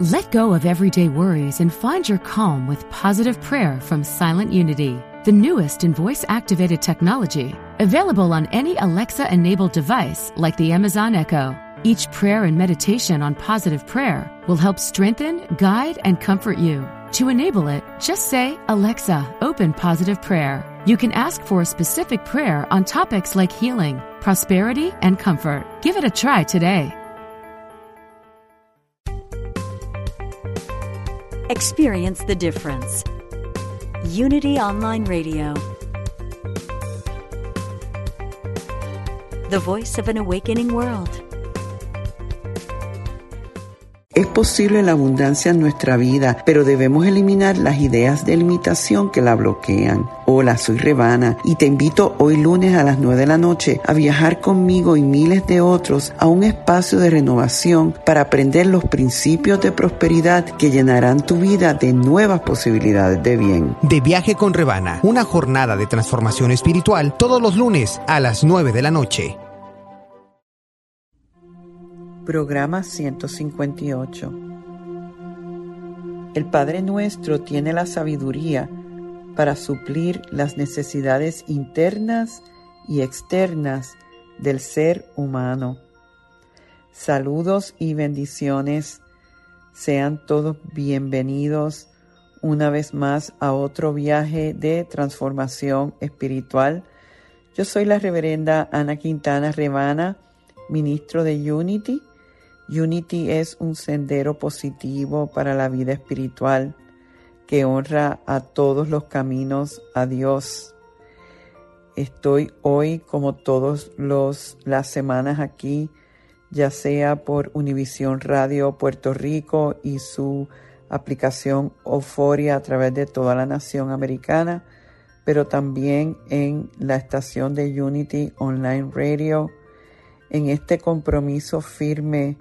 Let go of everyday worries and find your calm with positive prayer from Silent Unity, the newest in voice activated technology, available on any Alexa enabled device like the Amazon Echo. Each prayer and meditation on positive prayer will help strengthen, guide, and comfort you. To enable it, just say, Alexa, open positive prayer. You can ask for a specific prayer on topics like healing, prosperity, and comfort. Give it a try today. Experience the difference. Unity Online Radio. The voice of an awakening world. Es posible la abundancia en nuestra vida, pero debemos eliminar las ideas de limitación que la bloquean. Hola, soy Revana y te invito hoy lunes a las 9 de la noche a viajar conmigo y miles de otros a un espacio de renovación para aprender los principios de prosperidad que llenarán tu vida de nuevas posibilidades de bien. De viaje con Revana, una jornada de transformación espiritual todos los lunes a las 9 de la noche. Programa 158 El Padre Nuestro tiene la sabiduría para suplir las necesidades internas y externas del ser humano. Saludos y bendiciones. Sean todos bienvenidos una vez más a otro viaje de transformación espiritual. Yo soy la reverenda Ana Quintana Rebana, ministro de Unity Unity es un sendero positivo para la vida espiritual que honra a todos los caminos a Dios. Estoy hoy como todas las semanas aquí, ya sea por Univisión Radio Puerto Rico y su aplicación Euforia a través de toda la nación americana, pero también en la estación de Unity Online Radio, en este compromiso firme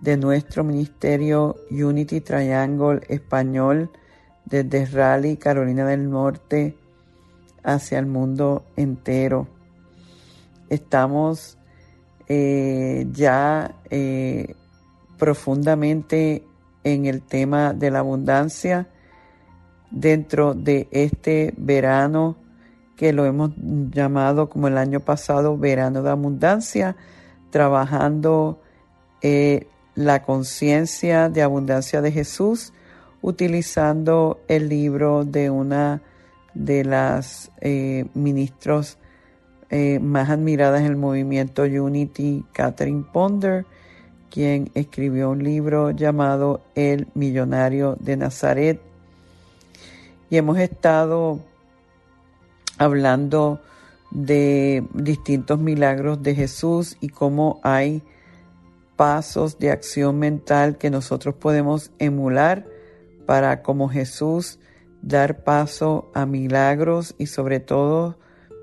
de nuestro ministerio Unity Triangle Español desde Raleigh, Carolina del Norte, hacia el mundo entero. Estamos eh, ya eh, profundamente en el tema de la abundancia dentro de este verano que lo hemos llamado como el año pasado verano de abundancia, trabajando eh, la conciencia de abundancia de Jesús utilizando el libro de una de las eh, ministros eh, más admiradas en el movimiento Unity, Catherine Ponder, quien escribió un libro llamado El Millonario de Nazaret. Y hemos estado hablando de distintos milagros de Jesús y cómo hay pasos de acción mental que nosotros podemos emular para, como Jesús, dar paso a milagros y sobre todo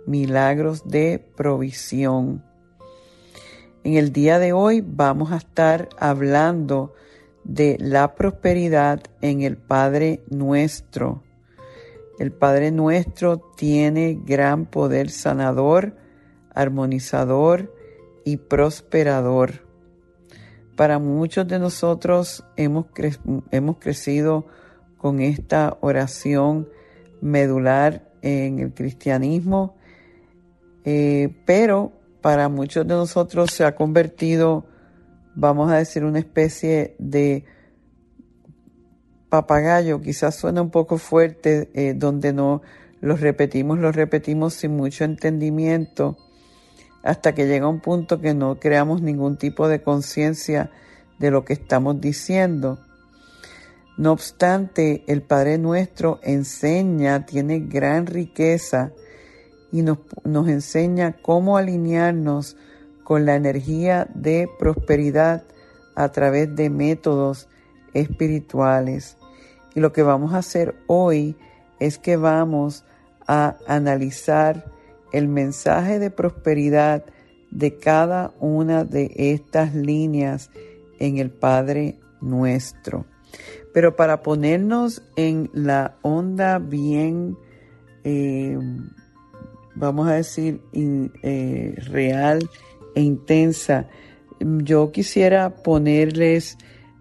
milagros de provisión. En el día de hoy vamos a estar hablando de la prosperidad en el Padre nuestro. El Padre nuestro tiene gran poder sanador, armonizador y prosperador. Para muchos de nosotros hemos, hemos crecido con esta oración medular en el cristianismo, eh, pero para muchos de nosotros se ha convertido, vamos a decir, una especie de papagayo, quizás suena un poco fuerte, eh, donde no los repetimos, los repetimos sin mucho entendimiento hasta que llega un punto que no creamos ningún tipo de conciencia de lo que estamos diciendo. No obstante, el Padre nuestro enseña, tiene gran riqueza y nos, nos enseña cómo alinearnos con la energía de prosperidad a través de métodos espirituales. Y lo que vamos a hacer hoy es que vamos a analizar el mensaje de prosperidad de cada una de estas líneas en el Padre nuestro. Pero para ponernos en la onda bien, eh, vamos a decir, eh, real e intensa, yo quisiera ponerles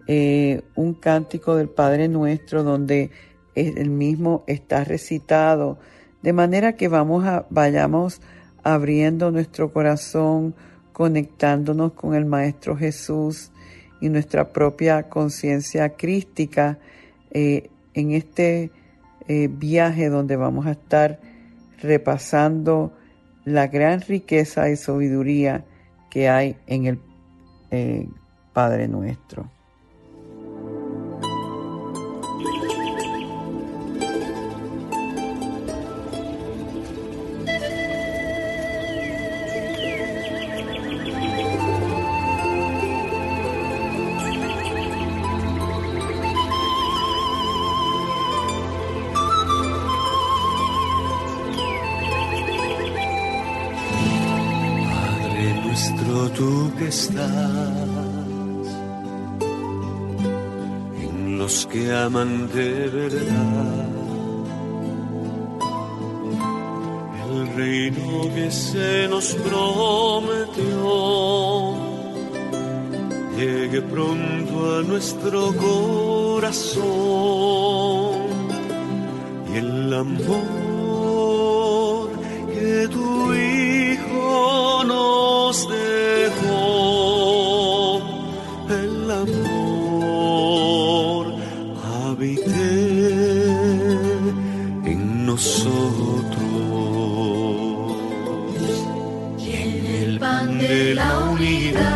eh, un cántico del Padre Nuestro donde el mismo está recitado, de manera que vamos a, vayamos abriendo nuestro corazón, conectándonos con el Maestro Jesús y nuestra propia conciencia crística eh, en este eh, viaje donde vamos a estar repasando la gran riqueza y sabiduría que hay en el eh, Padre nuestro. En los que aman de verdad. El reino que se nos prometió llegue pronto a nuestro corazón y el amor nosotros. Y el pan de la unidad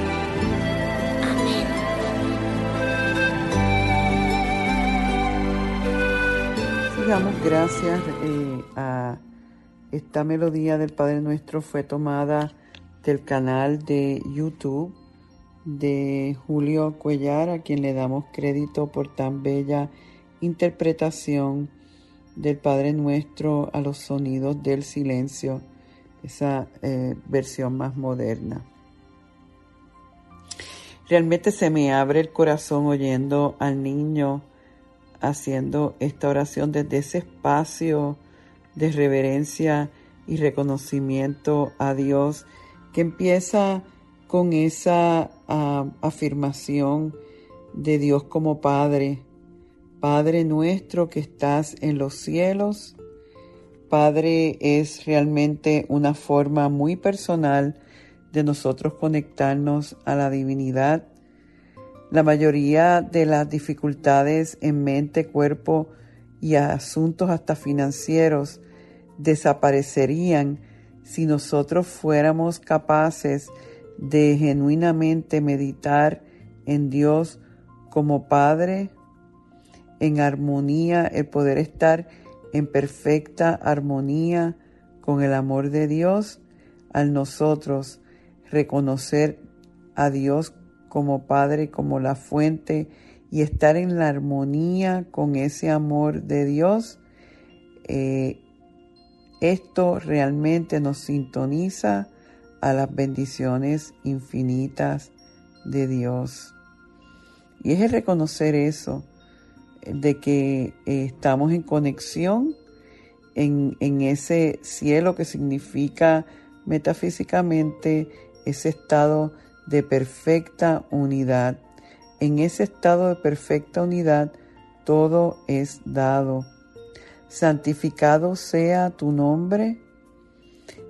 damos gracias eh, a esta melodía del Padre Nuestro fue tomada del canal de YouTube de Julio Cuellar, a quien le damos crédito por tan bella interpretación del Padre Nuestro a los sonidos del silencio, esa eh, versión más moderna. Realmente se me abre el corazón oyendo al niño haciendo esta oración desde ese espacio de reverencia y reconocimiento a Dios que empieza con esa ah, afirmación de Dios como Padre. Padre nuestro que estás en los cielos. Padre es realmente una forma muy personal de nosotros conectarnos a la divinidad la mayoría de las dificultades en mente, cuerpo y asuntos hasta financieros desaparecerían si nosotros fuéramos capaces de genuinamente meditar en Dios como Padre, en armonía, el poder estar en perfecta armonía con el amor de Dios, al nosotros reconocer a Dios como Padre, como la fuente y estar en la armonía con ese amor de Dios, eh, esto realmente nos sintoniza a las bendiciones infinitas de Dios. Y es el reconocer eso, de que eh, estamos en conexión en, en ese cielo que significa metafísicamente ese estado de perfecta unidad, en ese estado de perfecta unidad, todo es dado. Santificado sea tu nombre.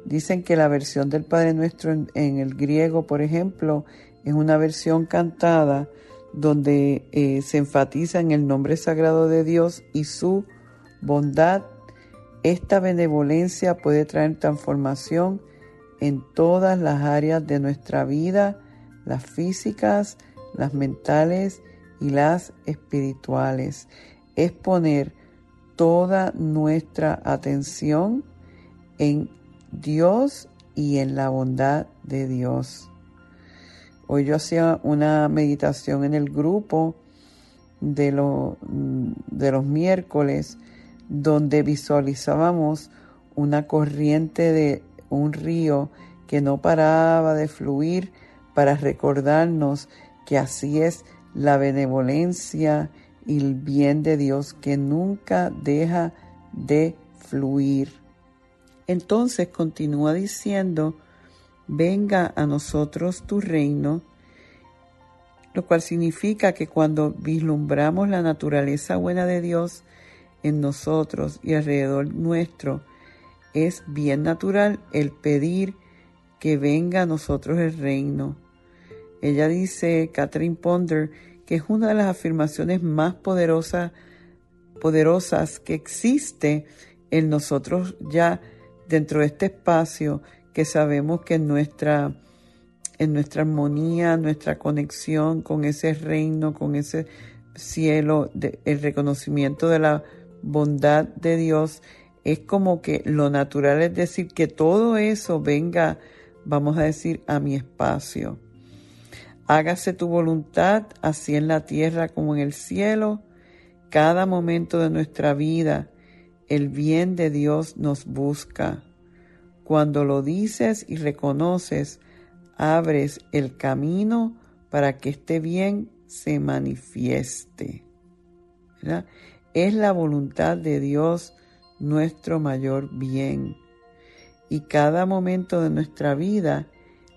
Dicen que la versión del Padre Nuestro en, el griego, por ejemplo, es una versión cantada donde eh, se enfatiza en el nombre sagrado de Dios y su bondad. Esta benevolencia puede traer transformación en todas las áreas de nuestra vida, las físicas, las mentales y las espirituales. Es poner toda nuestra atención en Dios y en la bondad de Dios. Hoy yo hacía una meditación en el grupo de, de los miércoles donde visualizábamos una corriente de un río que no paraba de fluir para recordarnos que así es la benevolencia y el bien de Dios que nunca deja de fluir. Entonces continúa diciendo, venga a nosotros tu reino, lo cual significa que cuando vislumbramos la naturaleza buena de Dios en nosotros y alrededor nuestro, es bien natural el pedir que venga a nosotros el reino. Ella dice, Catherine Ponder, que es una de las afirmaciones más poderosas, poderosas que existe en nosotros ya dentro de este espacio que sabemos que en nuestra, en nuestra armonía, nuestra conexión con ese reino, con ese cielo, el reconocimiento de la bondad de Dios, es como que lo natural es decir que todo eso venga, vamos a decir, a mi espacio. Hágase tu voluntad, así en la tierra como en el cielo. Cada momento de nuestra vida, el bien de Dios nos busca. Cuando lo dices y reconoces, abres el camino para que este bien se manifieste. Es la voluntad de Dios nuestro mayor bien. Y cada momento de nuestra vida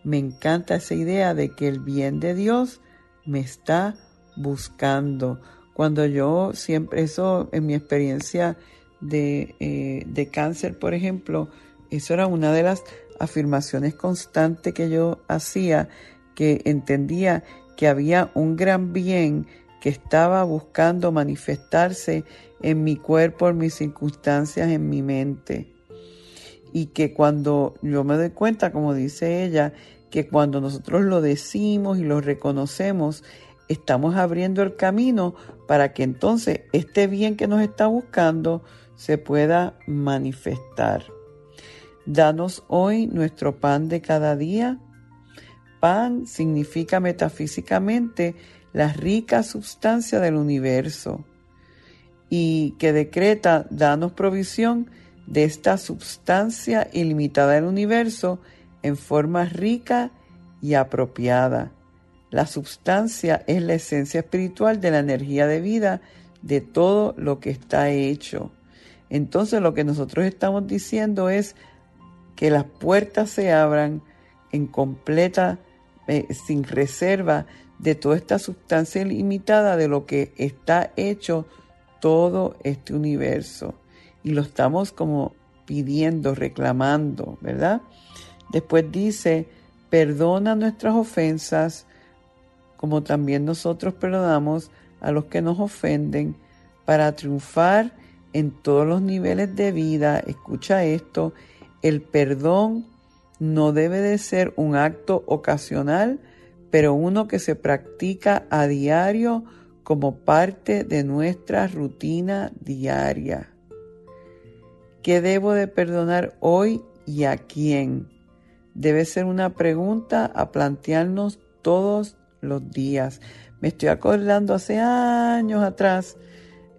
me encanta esa idea de que el bien de Dios me está buscando. Cuando yo siempre, eso en mi experiencia de, eh, de cáncer, por ejemplo, eso era una de las afirmaciones constantes que yo hacía, que entendía que había un gran bien que estaba buscando manifestarse en mi cuerpo, en mis circunstancias, en mi mente. Y que cuando yo me doy cuenta, como dice ella, que cuando nosotros lo decimos y lo reconocemos, estamos abriendo el camino para que entonces este bien que nos está buscando se pueda manifestar. Danos hoy nuestro pan de cada día. Pan significa metafísicamente la rica sustancia del universo y que decreta, danos provisión de esta sustancia ilimitada del universo en forma rica y apropiada. La sustancia es la esencia espiritual de la energía de vida de todo lo que está hecho. Entonces lo que nosotros estamos diciendo es que las puertas se abran en completa, eh, sin reserva de toda esta sustancia ilimitada de lo que está hecho todo este universo. Y lo estamos como pidiendo, reclamando, ¿verdad? Después dice, perdona nuestras ofensas, como también nosotros perdonamos a los que nos ofenden, para triunfar en todos los niveles de vida. Escucha esto, el perdón no debe de ser un acto ocasional, pero uno que se practica a diario como parte de nuestra rutina diaria. ¿Qué debo de perdonar hoy y a quién? debe ser una pregunta a plantearnos todos los días. Me estoy acordando hace años atrás,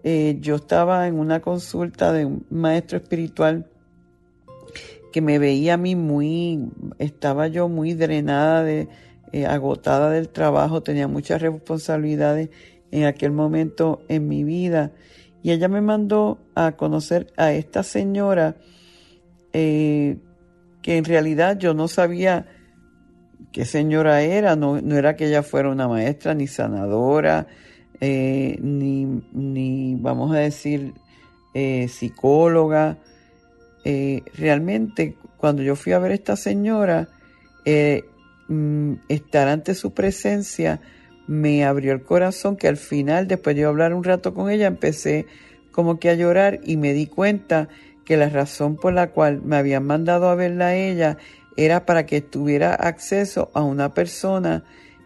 eh, yo estaba en una consulta de un maestro espiritual que me veía a mí muy, estaba yo muy drenada, eh, agotada del trabajo, tenía muchas responsabilidades en aquel momento en mi vida. Y ella me mandó a conocer a esta señora eh, que en realidad yo no sabía qué señora era, no, no, era que ella fuera una maestra, ni sanadora, eh, ni, ni, vamos a decir, eh, psicóloga. Realmente, cuando yo fui a ver a esta señora, mm, estar ante su presencia me abrió el corazón que al final, después de yo hablar un rato con ella, empecé como que a llorar y me di cuenta que la razón por la cual me habían mandado a verla a ella era para que tuviera acceso a una persona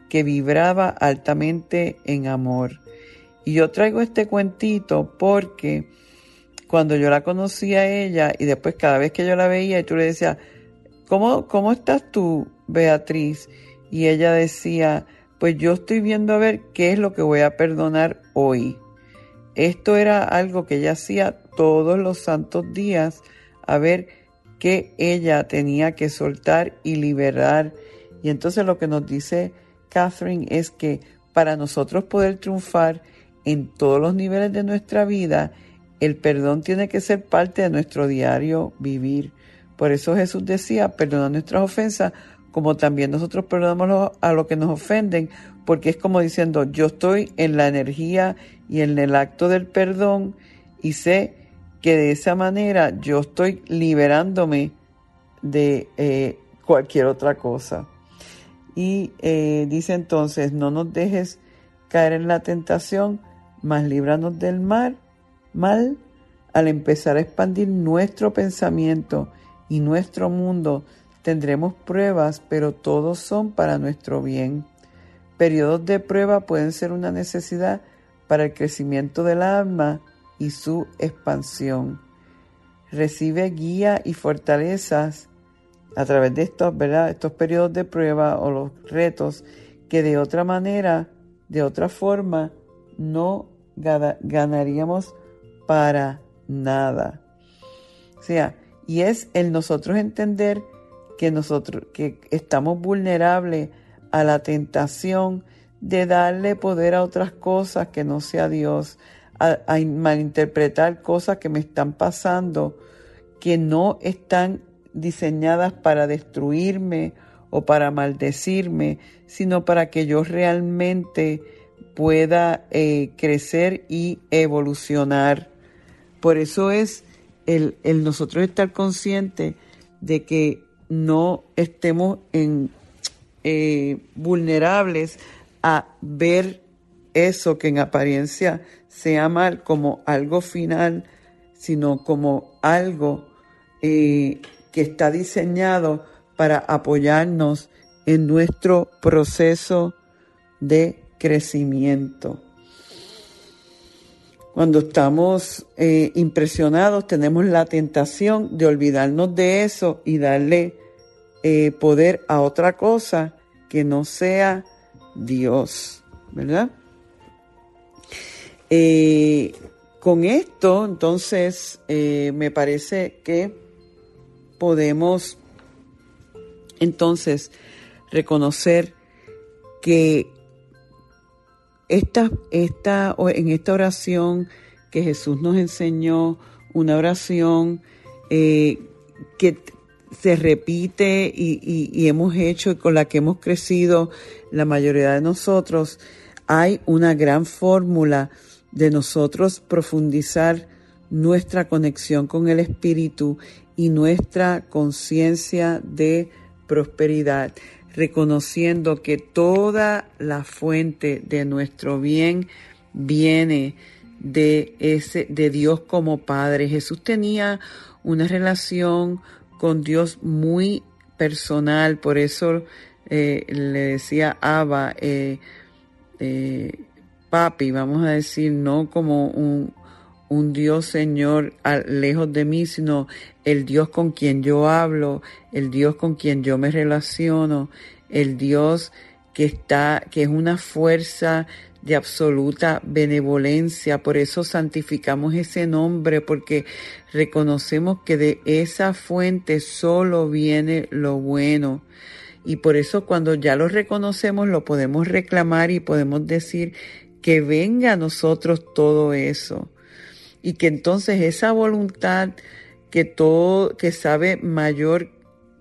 que vibraba altamente en amor. Y yo traigo este cuentito porque cuando yo la conocí a ella y después cada vez que yo la veía y tú le decías, ¿cómo, cómo estás tú, Beatriz? Y ella decía, pues yo estoy viendo a ver qué es lo que voy a perdonar hoy. Esto era algo que ella hacía todos los santos días, a ver qué ella tenía que soltar y liberar. Y entonces lo que nos dice Catherine es que para nosotros poder triunfar en todos los niveles de nuestra vida, el perdón tiene que ser parte de nuestro diario vivir. Por eso Jesús decía, perdona nuestras ofensas como también nosotros perdonamos a los que nos ofenden, porque es como diciendo, yo estoy en la energía y en el acto del perdón y sé que de esa manera yo estoy liberándome de eh, cualquier otra cosa. Y eh, dice entonces, no nos dejes caer en la tentación, mas líbranos del mal, mal al empezar a expandir nuestro pensamiento y nuestro mundo Tendremos pruebas, pero todos son para nuestro bien. Periodos de prueba pueden ser una necesidad para el crecimiento del alma y su expansión. Recibe guía y fortalezas a través de estos, ¿verdad? estos periodos de prueba o los retos que de otra manera, de otra forma, no ganaríamos para nada. O sea, y es el nosotros entender que nosotros que estamos vulnerables a la tentación de darle poder a otras cosas que no sea Dios, a, malinterpretar cosas que me están pasando que no están diseñadas para destruirme o para maldecirme, sino para que yo realmente pueda eh, crecer y evolucionar. Por eso es el, el nosotros estar conscientes de que no estemos en, eh, vulnerables a ver eso que en apariencia sea mal como algo final, sino como algo eh, que está diseñado para apoyarnos en nuestro proceso de crecimiento. Cuando estamos eh, impresionados tenemos la tentación de olvidarnos de eso y darle eh, poder a otra cosa que no sea Dios, ¿verdad? Eh, con esto, entonces, me parece que podemos entonces reconocer que esta, esta, en esta oración que Jesús nos enseñó, una oración eh, que se repite y, hemos hecho y con la que hemos crecido la mayoría de nosotros, hay una gran fórmula de nosotros profundizar nuestra conexión con el Espíritu y nuestra conciencia de prosperidad reconociendo que toda la fuente de nuestro bien viene de ese de Dios como Padre. Jesús tenía una relación con Dios muy personal, por eso eh, le decía Abba, eh, eh, papi, vamos a decir, no como un, un Dios Señor lejos de mí, sino el Dios con quien yo hablo, el Dios con quien yo me relaciono, el Dios que está, que es una fuerza de absoluta benevolencia. Por eso santificamos ese nombre, porque reconocemos que de esa fuente solo viene lo bueno. Y por eso cuando ya lo reconocemos lo podemos reclamar y podemos decir que venga a nosotros todo eso y que entonces esa voluntad que todo, que sabe mayor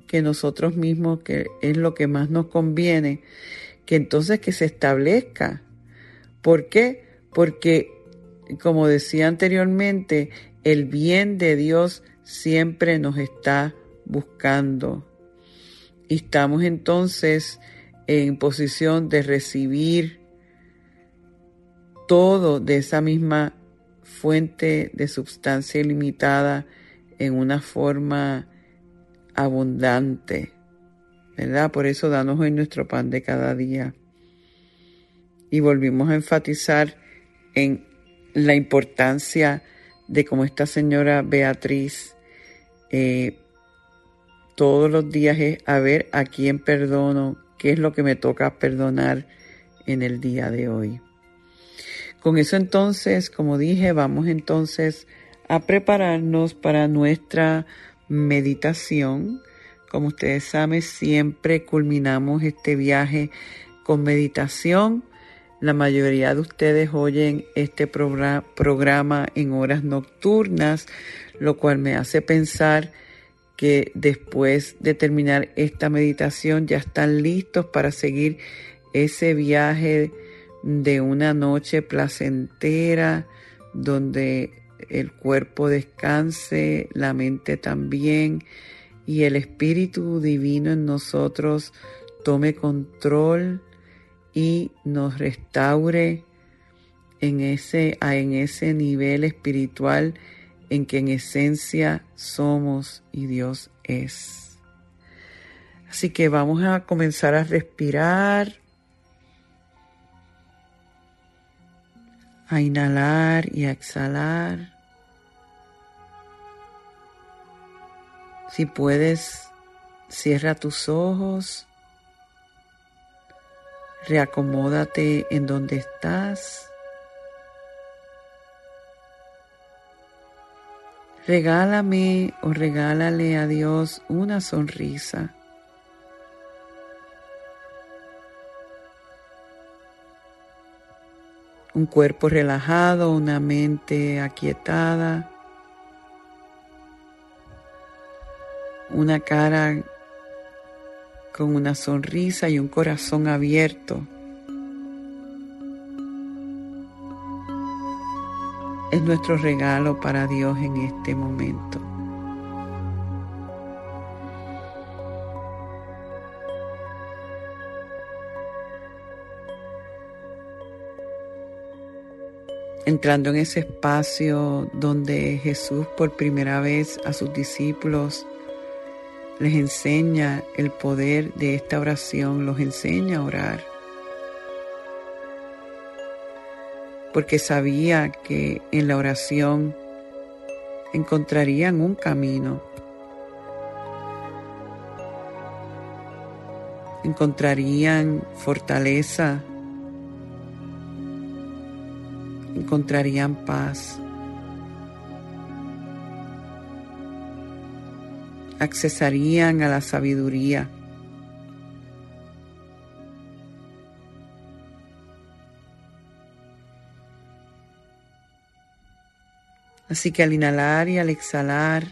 que nosotros mismos, que es lo que más nos conviene, que entonces que se establezca. ¿Por qué? Porque, como decía anteriormente, el bien de Dios siempre nos está buscando. Y estamos entonces en posición de recibir todo de esa misma fuente de sustancia ilimitada en una forma abundante, ¿verdad? Por eso danos hoy nuestro pan de cada día. Y volvimos a enfatizar en la importancia de cómo esta señora Beatriz eh, todos los días es a ver a quién perdono, qué es lo que me toca perdonar en el día de hoy. Con eso entonces, como dije, vamos entonces a prepararnos para nuestra meditación. Como ustedes saben, siempre culminamos este viaje con meditación. La mayoría de ustedes oyen este programa en horas nocturnas, lo cual me hace pensar que después de terminar esta meditación ya están listos para seguir ese viaje de una noche placentera donde el cuerpo descanse, la mente también y el Espíritu Divino en nosotros tome control y nos restaure en ese, en ese nivel espiritual en que en esencia somos y Dios es. Así que vamos a comenzar a respirar, a inhalar y a exhalar. Si puedes, cierra tus ojos, reacomódate en donde estás. Regálame o regálale a Dios una sonrisa. Un cuerpo relajado, una mente aquietada, una cara con una sonrisa y un corazón abierto. es nuestro regalo para Dios en este momento. Entrando en ese espacio donde Jesús por primera vez a sus discípulos les enseña el poder de esta oración, los enseña a orar. porque sabía que en la oración encontrarían un camino, encontrarían fortaleza, encontrarían paz, accesarían a la sabiduría. Así que al inhalar y al exhalar,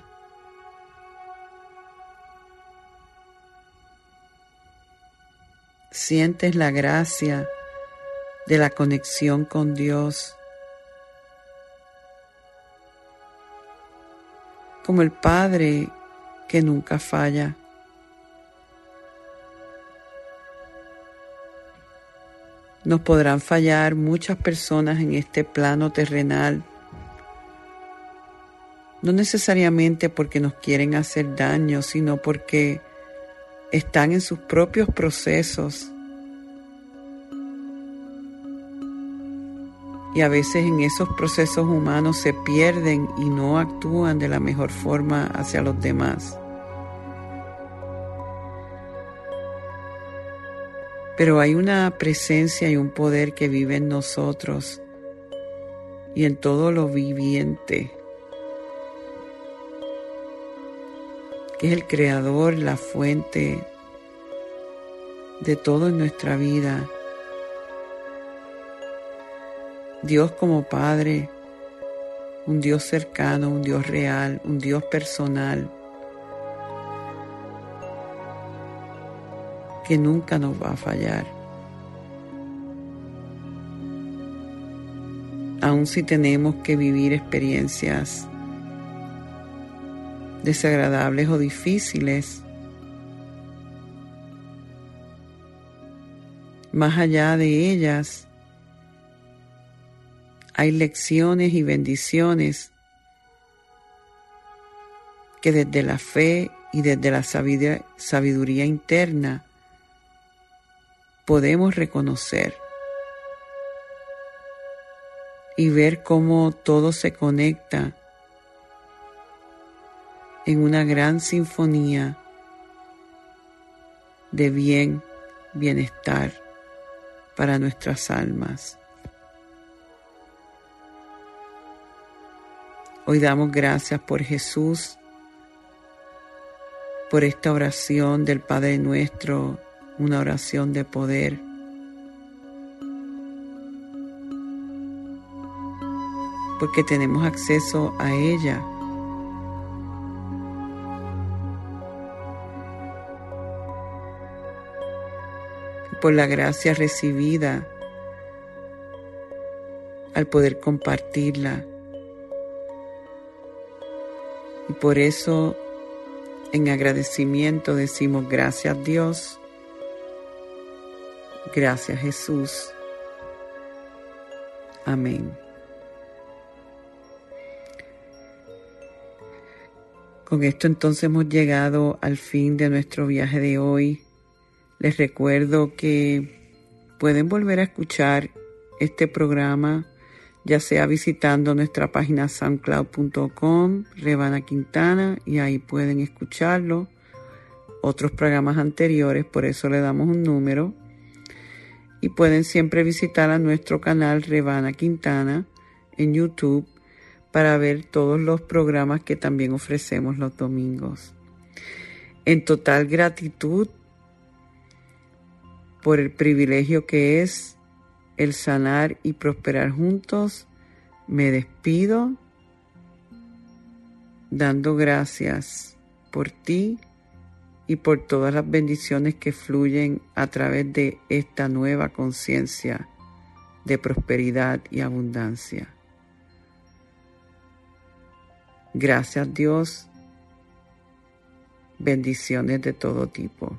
sientes la gracia de la conexión con Dios, como el Padre que nunca falla. Nos podrán fallar muchas personas en este plano terrenal no necesariamente porque nos quieren hacer daño, sino porque están en sus propios procesos. Y a veces en esos procesos humanos se pierden y no actúan de la mejor forma hacia los demás. Pero hay una presencia y un poder que vive en nosotros y en todo lo viviente que es el creador, la fuente de todo en nuestra vida. Dios como Padre, un Dios cercano, un Dios real, un Dios personal. que nunca nos va a fallar. Aun si tenemos que vivir experiencias desagradables o difíciles, más allá de ellas, hay lecciones y bendiciones que desde la fe y desde la sabiduría, interna podemos reconocer y ver cómo todo se conecta en una gran sinfonía de bien, bienestar para nuestras almas. Hoy damos gracias por Jesús, por esta oración del Padre nuestro, una oración de poder. Porque tenemos acceso a ella. Por la gracia recibida al poder compartirla y por eso en agradecimiento decimos gracias Dios, gracias Jesús. Amén. Con esto entonces hemos llegado al fin de nuestro viaje de hoy. Les recuerdo que pueden volver a escuchar este programa ya sea visitando nuestra página soundcloud.com, Rebana Quintana, y ahí pueden escucharlo. Otros programas anteriores, por eso le damos un número. Y pueden siempre visitar a nuestro canal Rebana Quintana en YouTube para ver todos los programas que también ofrecemos los domingos. En total gratitud por el privilegio que es el sanar y prosperar juntos, me despido dando gracias por ti y por todas las bendiciones que fluyen a través de esta nueva conciencia de prosperidad y abundancia. Gracias Dios, bendiciones de todo tipo.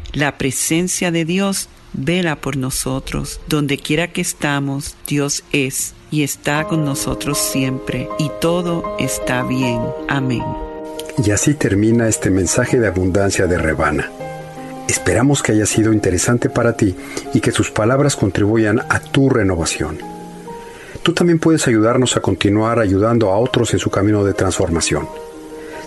la presencia de Dios vela por nosotros. Donde quiera que estamos, Dios es y está con nosotros siempre y todo está bien. Amén. Y así termina este mensaje de abundancia de Rebana. Esperamos que haya sido interesante para ti y que sus palabras contribuyan a tu renovación. Tú también puedes ayudarnos a continuar ayudando a otros en su camino de transformación.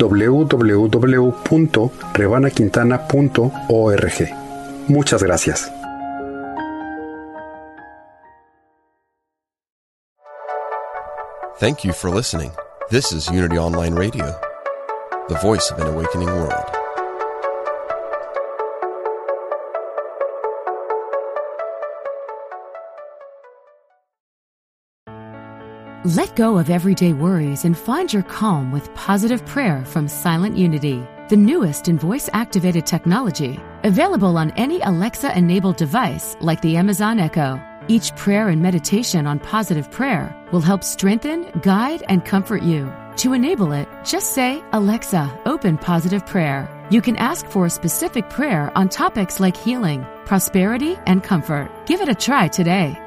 www.rebanaquintana.org. Muchas gracias. Thank you for listening. This is Unity Online Radio, the voice of an awakening world. Let go of everyday worries and find your calm with positive prayer from Silent Unity, the newest in voice activated technology, available on any Alexa enabled device like the Amazon Echo. Each prayer and meditation on positive prayer will help strengthen, guide, and comfort you. To enable it, just say, Alexa, open positive prayer. You can ask for a specific prayer on topics like healing, prosperity, and comfort. Give it a try today.